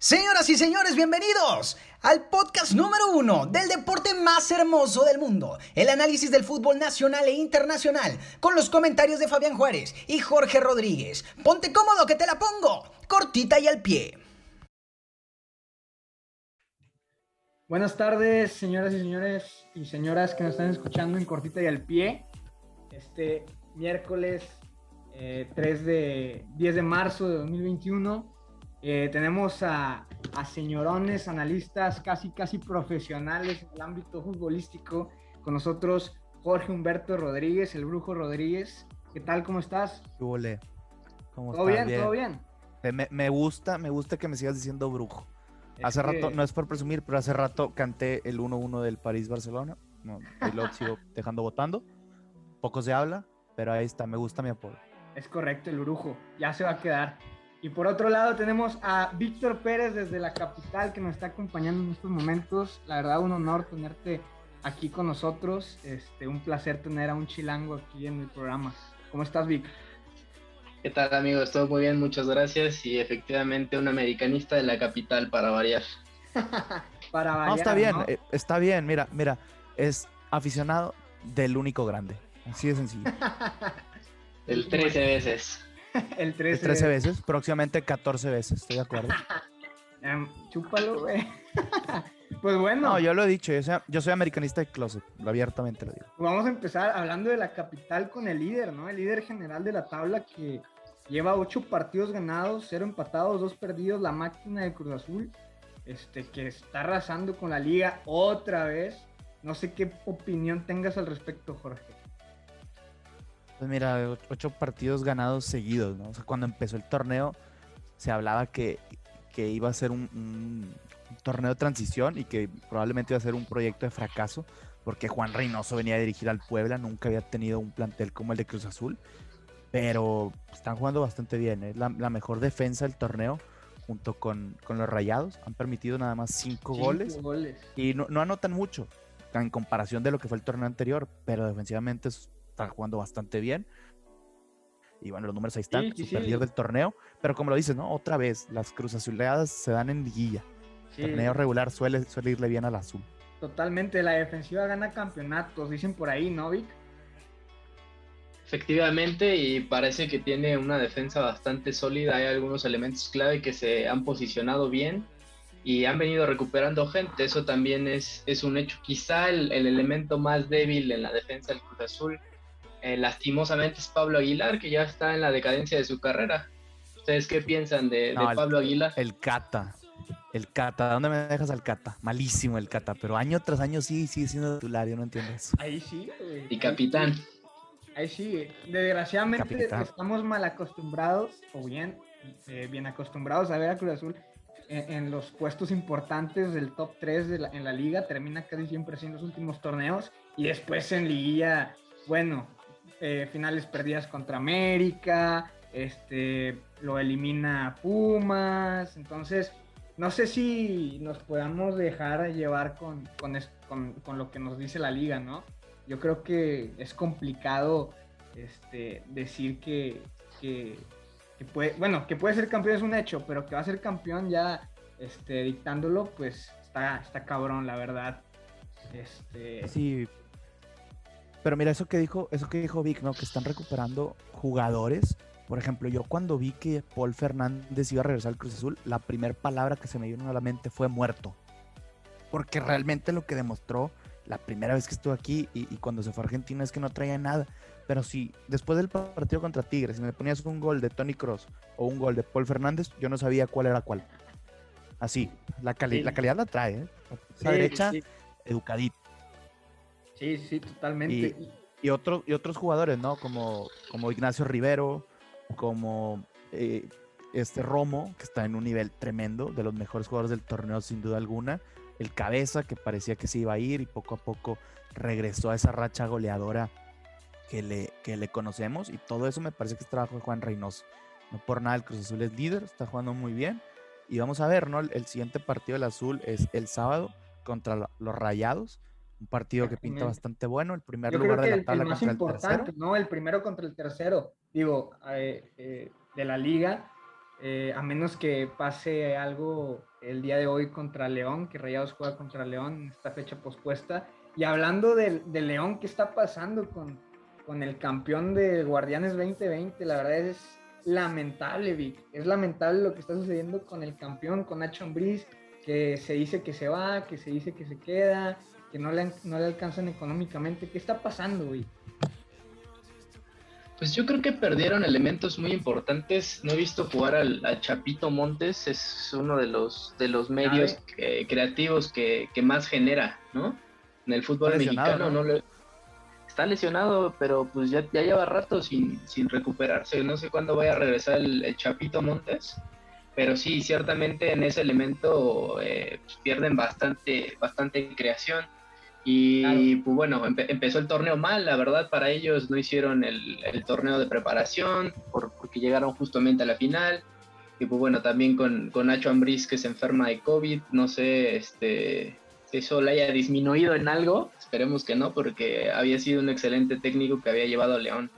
Señoras y señores, bienvenidos al podcast número uno del deporte más hermoso del mundo, el análisis del fútbol nacional e internacional, con los comentarios de Fabián Juárez y Jorge Rodríguez. Ponte cómodo que te la pongo, cortita y al pie. Buenas tardes, señoras y señores y señoras que nos están escuchando en cortita y al pie. Este miércoles 3 eh, de 10 de marzo de 2021 eh, tenemos a, señorones, analistas casi, casi profesionales en el ámbito futbolístico. Con nosotros Jorge Humberto Rodríguez, el Brujo Rodríguez. ¿Qué tal? ¿Cómo estás? ¿Qué ¿Cómo ¿Todo bien? ¿Todo bien? Me, gusta, me gusta que me sigas diciendo brujo. hace rato, no es por presumir, pero hace rato canté el 1-1 del París-Barcelona. No, y lo sigo dejando votando. Poco se habla, pero ahí está, me gusta mi apodo. Es correcto, el brujo. Ya se va a quedar. Y por otro lado tenemos a Víctor Pérez desde la capital que nos está acompañando en estos momentos. La verdad, un honor tenerte aquí con nosotros. Este, un placer tener a un chilango aquí en el programa. ¿Cómo estás, Vic? ¿Qué tal, amigos? Todo muy bien, muchas gracias. Y efectivamente, un americanista de la capital para variar. para variar. No, está bien, eh, está bien. Mira, mira, es aficionado del único grande. Así de sencillo. El 13 veces. el 13. 13 veces, próximamente 14 veces, estoy de acuerdo. Em, chúpalo, güey. pues bueno. No, yo lo he dicho, yo soy, americanista de closet, abiertamente lo digo. Vamos a empezar hablando de la capital con el líder, ¿no? El líder general de la tabla que lleva 8 partidos ganados, 0 empatados, 2 perdidos, la máquina de Cruz Azul, este, que está arrasando con la liga otra vez. No sé qué opinión tengas al respecto, Jorge. Pues mira, ocho partidos ganados seguidos, ¿no? O sea, cuando empezó el torneo se hablaba que, iba a ser un, torneo de transición y que probablemente iba a ser un proyecto de fracaso, porque Juan Reynoso venía a dirigir al Puebla, nunca había tenido un plantel como el de Cruz Azul, pero están jugando bastante bien, es la, mejor defensa del torneo junto con, los Rayados, han permitido nada más cinco, goles, y no, no anotan mucho en comparación de lo que fue el torneo anterior, pero defensivamente es está jugando bastante bien. Y bueno, los números ahí están, sí, del torneo. Pero como lo dices, ¿no? Otra vez, las cruz azuleadas se dan en liguilla. El torneo regular suele, suele irle bien al azul. Totalmente, la defensiva gana campeonatos, dicen por ahí, ¿no, Vic? Efectivamente, y parece que tiene una defensa bastante sólida. Hay algunos elementos clave que se han posicionado bien y han venido recuperando gente. Eso también es, es un hecho. Quizá el, el elemento más débil en la defensa del Cruz Azul eh, lastimosamente es Pablo Aguilar, que ya está en la decadencia de su carrera. ¿Ustedes qué piensan de, Pablo Aguilar? El Cata. El Cata, ¿dónde me dejas al Cata? Malísimo el Cata, pero año tras año sí, sigue siendo titular, yo no entiendo eso. Ahí sí, Y capitán. Ahí sí, desgraciadamente estamos mal acostumbrados, o bien, eh, bien acostumbrados a ver a Cruz Azul en, los puestos importantes del top 3 de en la liga, termina casi siempre siendo los últimos torneos, y después en liguilla, bueno, eh, finales perdidas contra América, este, lo elimina Pumas, entonces no sé si nos podamos dejar llevar con, con, lo que nos dice la liga, ¿no? Yo creo que es complicado este, decir que, puede, bueno, que puede ser campeón es un hecho, pero que va a ser campeón ya este, dictándolo, pues está, está cabrón, la verdad. Este... Sí, pero mira, eso que dijo, eso que dijo Vic, ¿no? Que están recuperando jugadores. Por ejemplo, yo cuando vi que Paul Fernández iba a regresar al Cruz Azul, la primera palabra que se me vino a la mente fue muerto. Porque realmente lo que demostró la primera vez que estuvo aquí y, cuando se fue a Argentina es que no traía nada. Pero si después del partido contra Tigres, si me ponías un gol de Tony Cross o un gol de Paul Fernández, yo no sabía cuál era cuál. Así, la, la calidad la trae, ¿eh? Esa derecha, educadita. Sí, sí, totalmente. Y, otros, y otros jugadores, ¿no? Como, como Ignacio Rivero, como eh, este Romo, que está en un nivel tremendo, de los mejores jugadores del torneo sin duda alguna. El Cabeza, que parecía que se iba a ir y poco a poco regresó a esa racha goleadora que le, que le conocemos. Y todo eso me parece que es trabajo de Juan Reynoso. No por nada, el Cruz Azul es líder, está jugando muy bien. Y vamos a ver, ¿no? El, el siguiente partido del Azul es el sábado contra los Rayados un partido que pinta bastante bueno, el primer lugar de la tabla el más importante, ¿no? El primero contra el tercero, digo, eh, eh, de la liga. eh, a menos que pase algo el día de hoy contra León, que Rayados juega contra León en esta fecha pospuesta. Y hablando de, León, ¿qué está pasando con, con el campeón de Guardianes 2020? La verdad es lamentable, Vic. Es lamentable lo que está sucediendo con el campeón, con Nacho Ambriz, que se dice que se va, que se dice que se queda, que no le, no le alcanzan económicamente. ¿Qué está pasando, Vic? Pues yo creo que perdieron elementos muy importantes. No he visto jugar al, Chapito Montes, es uno de los, de los medios creativos que, más genera, ¿no? En el fútbol mexicano ¿no? está lesionado, pero pues ya, ya lleva rato sin, sin recuperarse. No sé cuándo vaya a regresar el, Chapito Montes, pero sí, ciertamente en ese elemento eh, pues, pierden bastante, bastante creación. Y pues bueno, empezó el torneo mal, la verdad, para ellos no hicieron el, torneo de preparación porque llegaron justamente a la final. Y pues bueno, también con, con Nacho Ambriz que se enferma de COVID, no sé este, si eso le haya disminuido en algo, esperemos que no, porque había sido un excelente técnico que había llevado a León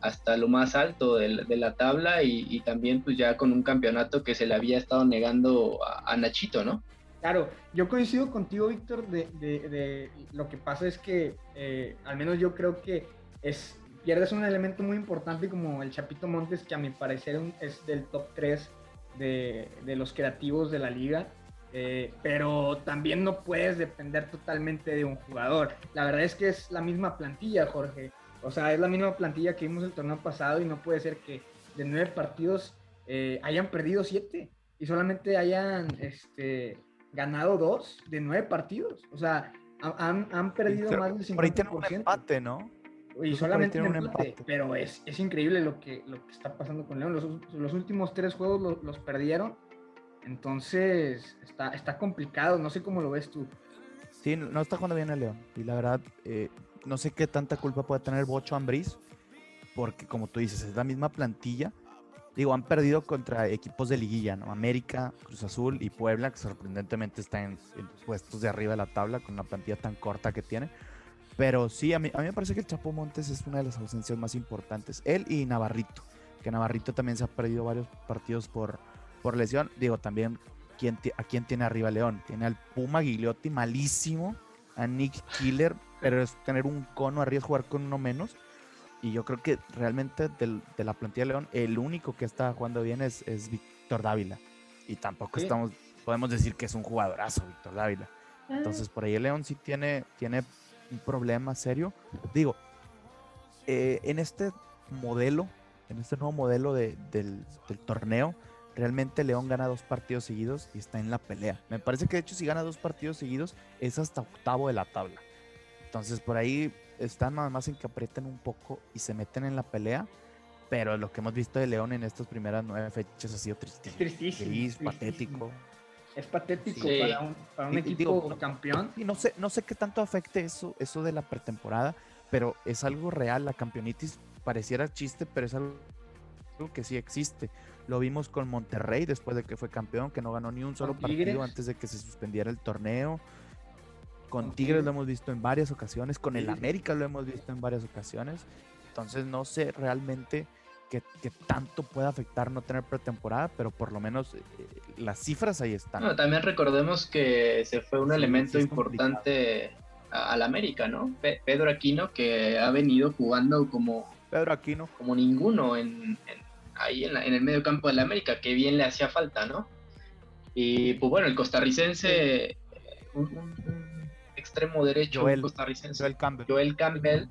hasta lo más alto de, la tabla y, también pues ya con un campeonato que se le había estado negando a Nachito, ¿no? Claro, yo coincido contigo, Víctor, de, lo que pasa es que, eh, al menos yo creo que es, pierdes un elemento muy importante como el Chapito Montes, que a mi parecer es del top 3 de, los creativos de la liga, eh, pero también no puedes depender totalmente de un jugador. La verdad es que es la misma plantilla, Jorge. O sea, es la misma plantilla que vimos el torneo pasado y no puede ser que de nueve partidos eh, hayan perdido siete y solamente hayan este, ganado dos de nueve partidos. O sea, han, perdido más del 50%. Por ahí un empate, ¿no? Y solamente un empate, pero es, es, increíble lo que, lo que está pasando con León. Los, los últimos tres juegos los, perdieron. Entonces, está, está complicado. No sé cómo lo ves tú. Sí, no está jugando bien el León. Y la verdad, eh, no sé qué tanta culpa puede tener Bocho Ambriz. Porque, como tú dices, es la misma plantilla digo, han perdido contra equipos de liguilla, ¿no? América, Cruz Azul y Puebla, que sorprendentemente están en, puestos de arriba de la tabla con una plantilla tan corta que tiene. Pero sí, a mí, a mí me parece que el Chapo Montes es una de las ausencias más importantes. Él y Navarrito, que Navarrito también se ha perdido varios partidos por, por lesión. Digo, también, ¿quién ¿a quién tiene arriba León? Tiene al Puma Gigliotti malísimo, a Nick Killer, pero es tener un cono arriba, jugar con uno menos y yo creo que realmente de la plantilla de León, el único que está jugando bien es, es Víctor Dávila. Y tampoco estamos, podemos decir que es un jugadorazo Víctor Dávila. Entonces por ahí el León sí tiene, tiene un problema serio. Digo, eh, en este modelo, en este nuevo modelo del, del, torneo, realmente León gana dos partidos seguidos y está en la pelea. Me parece que de hecho si gana dos partidos seguidos es hasta octavo de la tabla. Entonces por ahí están nada más en que aprieten un poco y se meten en la pelea. Pero lo que hemos visto de León en estas primeras nueve fechas ha sido tristísimo. Tristísimo. patético. Es patético para un, equipo campeón. Y no sé, no sé qué tanto afecte eso, eso de la pretemporada, pero es algo real. La campeonitis pareciera chiste, pero es algo que sí existe. Lo vimos con Monterrey después de que fue campeón, que no ganó ni un solo partido antes de que se suspendiera el torneo. Con Tigres lo hemos visto en varias ocasiones, con el América lo hemos visto en varias ocasiones. Entonces no sé realmente qué, tanto puede afectar no tener pretemporada, pero por lo menos eh, las cifras ahí están. también recordemos que se fue un elemento importante al América, ¿no? Pedro Aquino, que ha venido jugando como, Pedro Aquino. como ninguno en, ahí en, el medio campo del América, que bien le hacía falta, ¿no? Y pues bueno, el costarricense, eh, extremo derecho Joel, costarricense, Joel Campbell. Joel Campbell,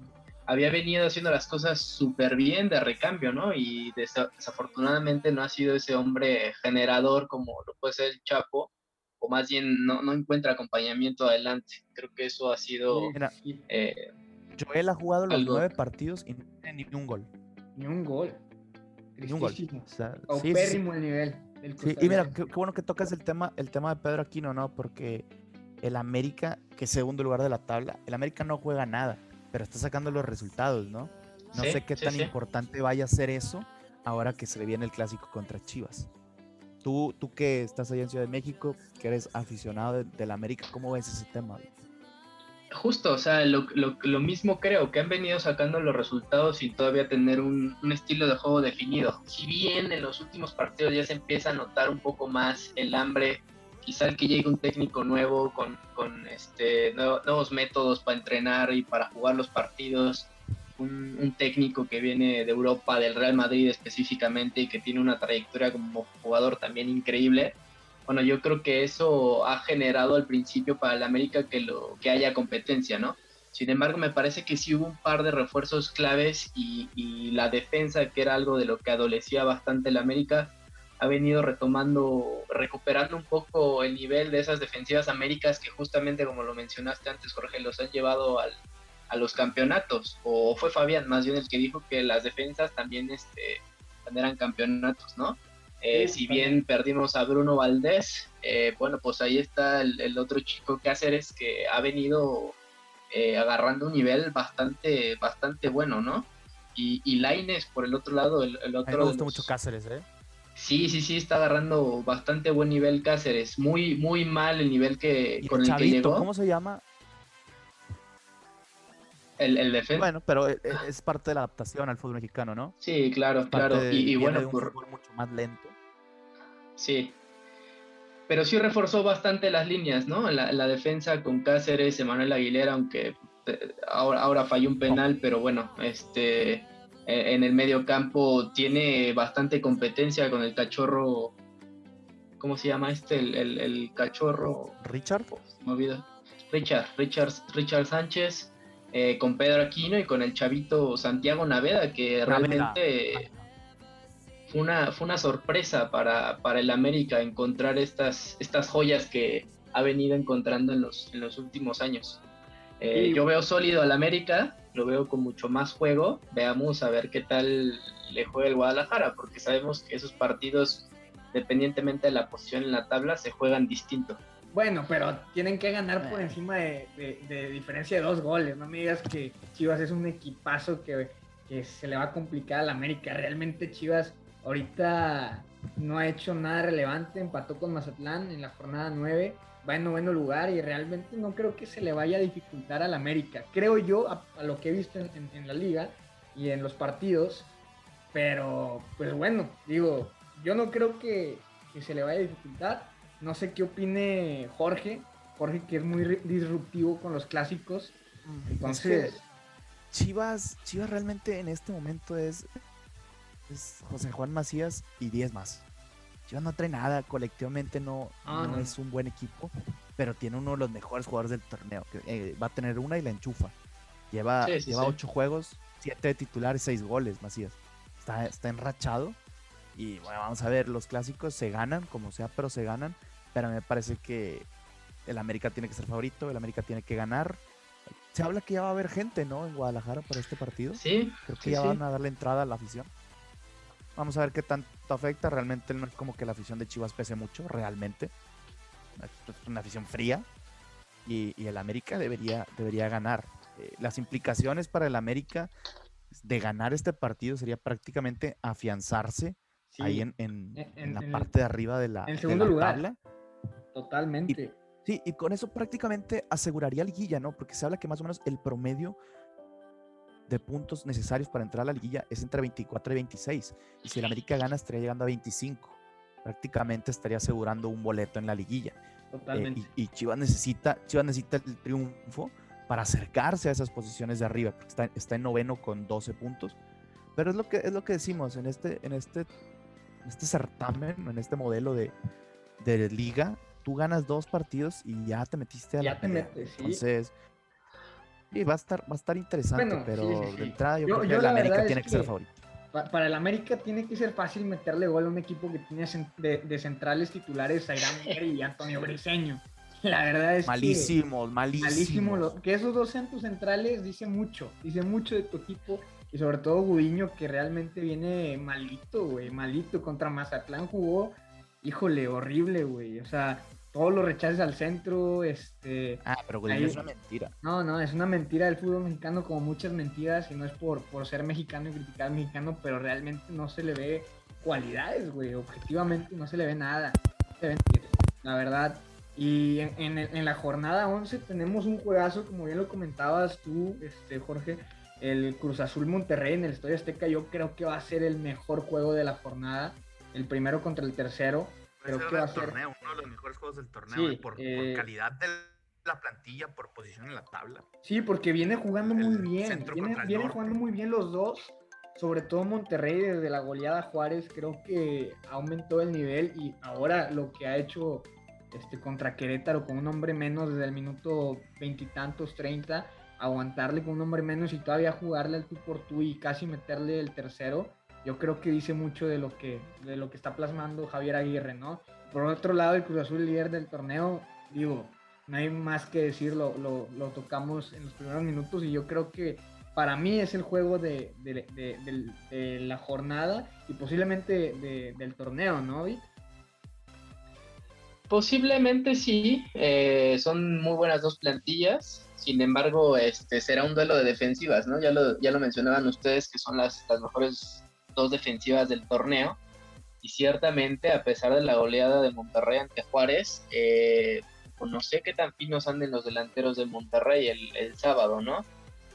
había venido haciendo las cosas súper bien de recambio, ¿no? Y desafortunadamente no ha sido ese hombre generador como lo puede ser el Chapo, o más bien no, no encuentra acompañamiento adelante. Creo que eso ha sido... Eh, Joel ha jugado los nueve partidos y no tiene ni un gol. Ni un gol. Ni un gol. O el nivel. y mira, qué, bueno que tocas el tema, el tema de Pedro Aquino, ¿no? Porque el América, que es segundo lugar de la tabla, el América no juega nada, pero está sacando los resultados, ¿no? No sé qué tan importante vaya a ser eso ahora que se le viene el clásico contra Chivas. Tú, tú que estás allá en Ciudad de México, que eres aficionado del América, ¿cómo ves ese tema? Justo, o sea, lo, lo, mismo creo, que han venido sacando los resultados sin todavía tener un, un, estilo de juego definido. Si bien en los últimos partidos ya se empieza a notar un poco más el hambre, quizá el que llegue un técnico nuevo con, con este, nuevos métodos para entrenar y para jugar los partidos, un, un, técnico que viene de Europa, del Real Madrid específicamente, y que tiene una trayectoria como jugador también increíble, bueno, yo creo que eso ha generado al principio para el América que, lo, que haya competencia, ¿no? Sin embargo, me parece que sí hubo un par de refuerzos claves y, la defensa, que era algo de lo que adolecía bastante el América, ha venido retomando, recuperando un poco el nivel de esas defensivas Américas que justamente, como lo mencionaste antes, Jorge, los han llevado al, a los campeonatos. O fue Fabián más bien el que dijo que las defensas también este, eran campeonatos, ¿no? Eh, si bien perdimos a Bruno Valdés, eh, bueno, pues ahí está el, otro chico Cáceres que ha venido eh, agarrando un nivel bastante, bastante bueno, ¿no? Y, y Laines, por el otro lado, el, otro... me gusta mucho Cáceres, ¿eh? Sí, sí, sí, está agarrando bastante buen nivel Cáceres. Muy, muy mal el nivel que con el, que llegó. ¿Cómo se llama? El, el defensa. Bueno, pero es parte de la adaptación al fútbol mexicano, ¿no? Sí, claro, claro. y, bueno, por... mucho más lento. Sí. Pero sí reforzó bastante las líneas, ¿no? La, la defensa con Cáceres, Emanuel Aguilera, aunque eh, ahora, ahora falló un penal, pero bueno, este en el medio campo tiene bastante competencia con el cachorro. ¿Cómo se llama este? El, el, cachorro. Richard. Me olvido. Richard, Richard, Richard Sánchez, eh, con Pedro Aquino y con el chavito Santiago Naveda, que realmente fue una, fue una sorpresa para, para, el América encontrar estas, estas joyas que ha venido encontrando en los, en los últimos años. Eh, yo veo sólido al América, lo veo con mucho más juego. Veamos a ver qué tal le juega el Guadalajara, porque sabemos que esos partidos, dependientemente de la posición en la tabla, se juegan distinto. Bueno, pero tienen que ganar por encima de, de, diferencia de dos goles. No me digas que Chivas es un equipazo que, que se le va a complicar al América. Realmente Chivas Ahorita no ha hecho nada relevante, empató con Mazatlán en la jornada 9, va en noveno lugar y realmente no creo que se le vaya a dificultar al América. Creo yo, a, lo que he visto en, la liga y en los partidos, pero pues bueno, digo, yo no creo que, se le vaya a dificultar. No sé qué opine Jorge, Jorge que es muy disruptivo con los clásicos. Entonces... Chivas, Chivas realmente en este momento es es José Juan Macías y 10 más. Chivas no trae nada, colectivamente no, ah, no, es un buen equipo, pero tiene uno de los mejores jugadores del torneo. Que, eh, va a tener una y la enchufa. Lleva, lleva ocho juegos, siete de titulares, seis goles, Macías. Está, está enrachado. Y bueno, vamos a ver, los clásicos se ganan, como sea, pero se ganan. Pero me parece que el América tiene que ser favorito, el América tiene que ganar. Se habla que ya va a haber gente, ¿no? En Guadalajara para este partido. Sí. Creo que ya van a darle entrada a la afición. Vamos a ver qué tanto afecta. Realmente no es como que la afición de Chivas pese mucho, realmente. Es una afición fría. Y, el América debería, debería ganar. Eh, las implicaciones para el América de ganar este partido sería prácticamente afianzarse ahí en, la parte de arriba de la, en segundo lugar. Totalmente. sí, y con eso prácticamente aseguraría liguilla, ¿no? Porque se habla que más o menos el promedio de puntos necesarios para entrar a la liguilla es entre 24 y 26. Y si el América gana, estaría llegando a 25. Prácticamente estaría asegurando un boleto en la liguilla. Totalmente. Eh, y, Chivas necesita, Chivas necesita el triunfo para acercarse a esas posiciones de arriba, porque está, está en noveno con 12 puntos. Pero es lo que, es lo que decimos en este, en este, este certamen, en este modelo de, de liga, tú ganas dos partidos y ya te metiste a ya la te metes, ¿sí? Entonces, Sí, va a estar, va a estar interesante, pero de entrada yo, creo que el América tiene que, ser favorito. Para el América tiene que ser fácil meterle gol a un equipo que tiene de, centrales titulares a Irán y Antonio Briseño. La verdad es malísimo, que, malísimo. Malísimo. Que esos dos centros centrales dice mucho, dice mucho de tu equipo y sobre todo Gudiño que realmente viene malito, güey, malito. Contra Mazatlán jugó, híjole, horrible, güey. O sea, todos los rechaces al centro, este... Ah, pero es una mentira. No, no, es una mentira del fútbol mexicano como muchas mentiras y no es por, por ser mexicano y criticar al mexicano, pero realmente no se le ve cualidades, güey, objetivamente no se le ve nada. Se ve, la verdad. Y en, la jornada 11 tenemos un juegazo, como bien lo comentabas tú, este, Jorge, el Cruz Azul Monterrey en el Estadio Azteca. Yo creo que va a ser el mejor juego de la jornada, el primero contra el tercero. Creo que va a ser uno de los mejores juegos del torneo, por, eh, calidad de la plantilla, por posición en la tabla. Sí, porque viene jugando muy bien, viene, viene jugando muy bien los dos sobre todo Monterrey desde la goleada Juárez creo que aumentó el nivel y ahora lo que ha hecho este, contra Querétaro con un hombre menos desde el minuto veintitantos, treinta, aguantarle con un hombre menos y todavía jugarle al tú por tú y casi meterle el tercero, yo creo que dice mucho de lo que, de lo que está plasmando Javier Aguirre, ¿no? Por otro lado, el Cruz Azul líder del torneo, digo, no hay más que decir, lo, tocamos en los primeros minutos y yo creo que para mí es el juego de, de, la jornada y posiblemente del torneo, ¿no? Posiblemente sí, eh, son muy buenas dos plantillas, sin embargo, este será un duelo de defensivas, ¿no? Ya lo, ya lo mencionaban ustedes que son las, las mejores dos defensivas del torneo, y ciertamente, a pesar de la goleada de Monterrey ante Juárez, eh, pues no sé qué tan finos anden los delanteros de Monterrey el, sábado, ¿no?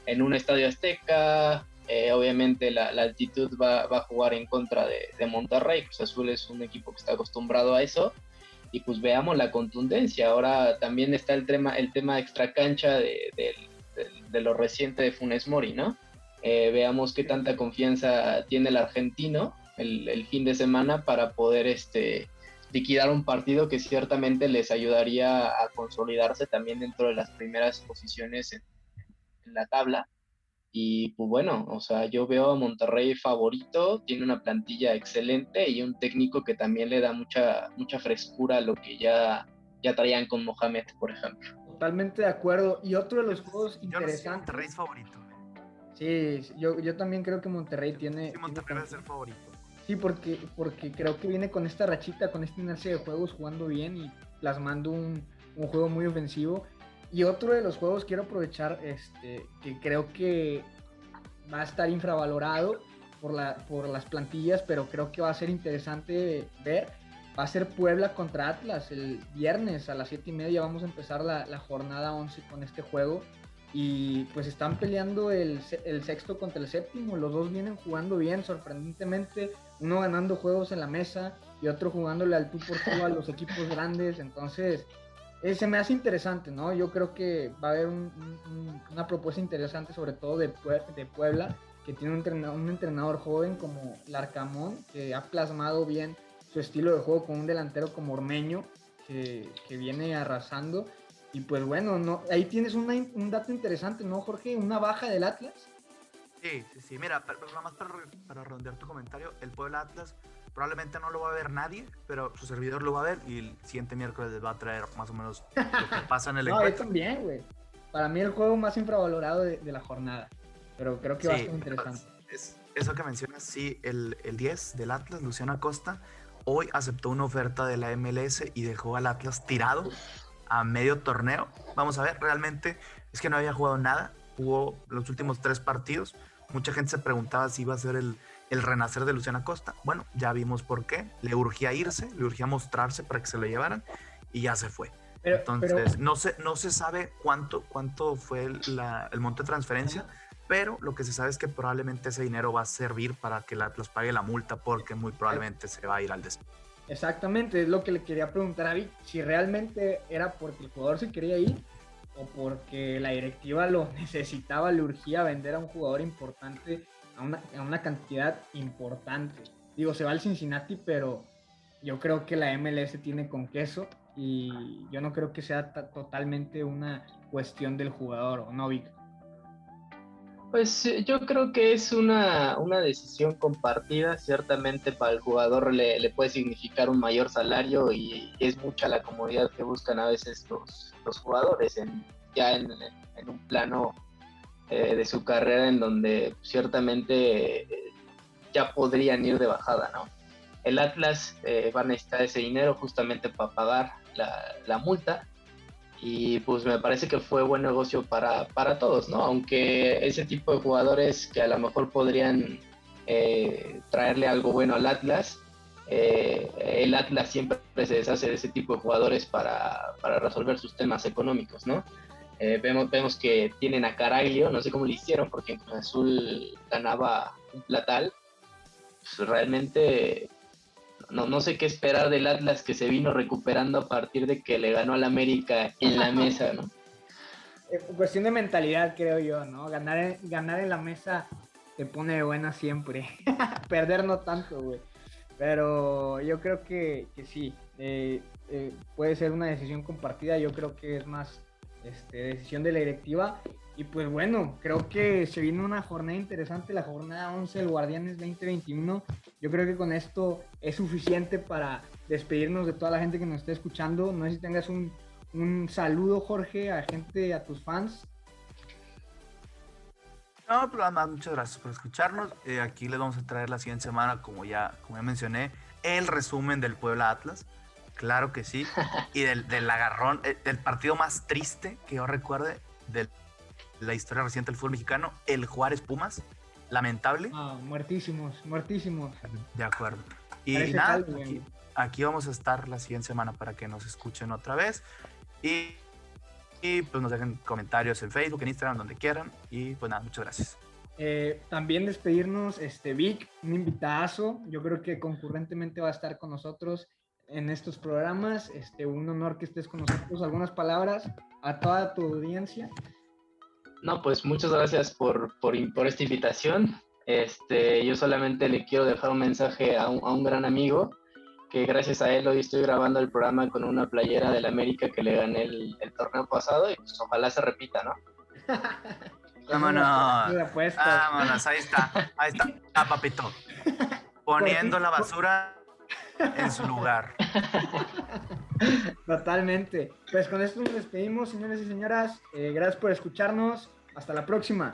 En un estadio azteca, eh, obviamente la, altitud va, a jugar en contra de, de Monterrey, pues Azul es un equipo que está acostumbrado a eso, y pues veamos la contundencia. Ahora también está el tema, el tema extra cancha de, lo reciente de Funes Mori, ¿no? Eh, veamos qué tanta confianza tiene el argentino el, fin de semana para poder este, liquidar un partido que ciertamente les ayudaría a consolidarse también dentro de las primeras posiciones en la tabla y pues bueno, o sea, yo veo a Monterrey favorito, tiene una plantilla excelente y un técnico que también le da mucha, mucha frescura a lo que ya, ya traían con Mohamed, por ejemplo. Totalmente de acuerdo. Y otro de los juegos interesantes. Yo Monterrey es favorito. Sí, yo, yo también creo que Monterrey tiene. Sí, Monterrey va a ser favorito. Sí, porque, porque creo que viene con esta rachita, con esta inercia de juegos, jugando bien y plasmando un, un juego muy ofensivo. Y otro de los juegos quiero aprovechar, este, que creo que va a estar infravalorado por, la, por las plantillas, pero creo que va a ser interesante ver. Va a ser Puebla contra Atlas el viernes a las 7 y media. Vamos a empezar la, la jornada 11 con este juego. Y pues están peleando el, el, sexto contra el séptimo. Los dos vienen jugando bien, sorprendentemente. Uno ganando juegos en la mesa y otro jugándole al tú por tú a los equipos grandes. Entonces, eh, se me hace interesante, ¿no? Yo creo que va a haber una propuesta interesante, sobre todo de, de Puebla, que tiene un entrenador, un entrenador joven como Larcamón, que ha plasmado bien su estilo de juego con un delantero como Ormeño, que, que viene arrasando. Y pues bueno, no, ahí tienes un dato interesante, ¿no, Jorge? Una baja del Atlas. Sí, sí, sí. Mira, nada más para, para redondear tu comentario, el Puebla Atlas probablemente no lo va a ver nadie, pero su servidor lo va a ver y el siguiente miércoles les va a traer más o menos lo que pasa en el no, encuentro. también, güey. Para mí el juego más infravalorado de, la jornada, pero creo que va a ser interesante. Es, eso que mencionas, sí, el, el 10 del Atlas, Luciano Acosta, hoy aceptó una oferta de la MLS y dejó al Atlas tirado a medio torneo. Vamos a ver, realmente es que no había jugado nada, jugó los últimos tres partidos. Mucha gente se preguntaba si iba a ser el, el renacer de Luciana Costa. Bueno, ya vimos por qué. Le urgía irse, le urgía mostrarse para que se lo llevaran y ya se fue. Entonces, no, se, no se sabe cuánto, cuánto fue el monte de transferencia, pero lo que se sabe es que probablemente ese dinero va a servir para que la Atlas pague la multa porque muy probablemente se va a ir al despido. Exactamente, es lo que le quería preguntar a Vic, si realmente era porque el jugador se quería ir o porque la directiva lo necesitaba, le urgía vender a un jugador importante a una, cantidad importante. Digo, se va al Cincinnati, pero yo creo que la MLS tiene con queso y yo no creo que sea totalmente una cuestión del jugador, ¿o no, Vic? Pues eh, yo creo que es una, decisión compartida, ciertamente para el jugador le, puede significar un mayor salario y es mucha la comodidad que buscan a veces los, los jugadores en, ya en, un plano eh, de su carrera en donde ciertamente eh, ya podrían ir de bajada, ¿no? El Atlas eh, va a necesitar ese dinero justamente para pagar la, multa y pues me parece que fue buen negocio para, para, todos, ¿no? Aunque ese tipo de jugadores que a lo mejor podrían traerle algo bueno al Atlas, eh, el Atlas siempre se deshace de ese tipo de jugadores para, para resolver sus temas económicos, ¿no? Eh, vemos, vemos que tienen a Caraglio, no sé cómo lo hicieron, porque en Azul ganaba un platal. Pues realmente no, no sé qué esperar del Atlas que se vino recuperando a partir de que le ganó al América en la mesa, ¿no? Eh, cuestión de mentalidad, creo yo, ¿no? Ganar en, ganar en la mesa te pone de buena siempre. Perder no tanto, güey. Pero yo creo que, que sí, eh, eh, puede ser una decisión compartida. Yo creo que es más este, decisión de la directiva. Y pues bueno, creo que se viene una jornada interesante, la jornada 11 del Guardianes 2021. Yo creo que con esto es suficiente para despedirnos de toda la gente que nos esté escuchando. No sé si tengas un, un saludo, Jorge, a gente, a tus fans. No, pero además, muchas gracias por escucharnos. Eh, aquí les vamos a traer la siguiente semana, como ya, como ya mencioné, el resumen del Puebla Atlas. Claro que sí. Y del, del agarrón, eh, del partido más triste que yo recuerde de la historia reciente del fútbol mexicano, el Juárez Pumas. Lamentable. Ah, muertísimos, muertísimos. De acuerdo. Y nada, aquí, aquí, vamos a estar la siguiente semana para que nos escuchen otra vez. Y, y, pues nos dejen comentarios en Facebook, en Instagram, donde quieran. Y pues nada, muchas gracias. Eh, también despedirnos, este Vic, un invitadazo. Yo creo que concurrentemente va a estar con nosotros en estos programas. Este, un honor que estés con nosotros. Algunas palabras a toda tu audiencia. No, pues muchas gracias por, por, por, esta invitación. Este, yo solamente le quiero dejar un mensaje a un, a un, gran amigo, que gracias a él hoy estoy grabando el programa con una playera del América que le gané el, el torneo pasado y pues ojalá se repita, ¿no? Vámonos. Vámonos, ahí está. Ahí está, ah, papito. Poniendo la basura en su lugar. Totalmente. Pues con esto nos despedimos, señores y señoras. Eh, gracias por escucharnos. Hasta la próxima.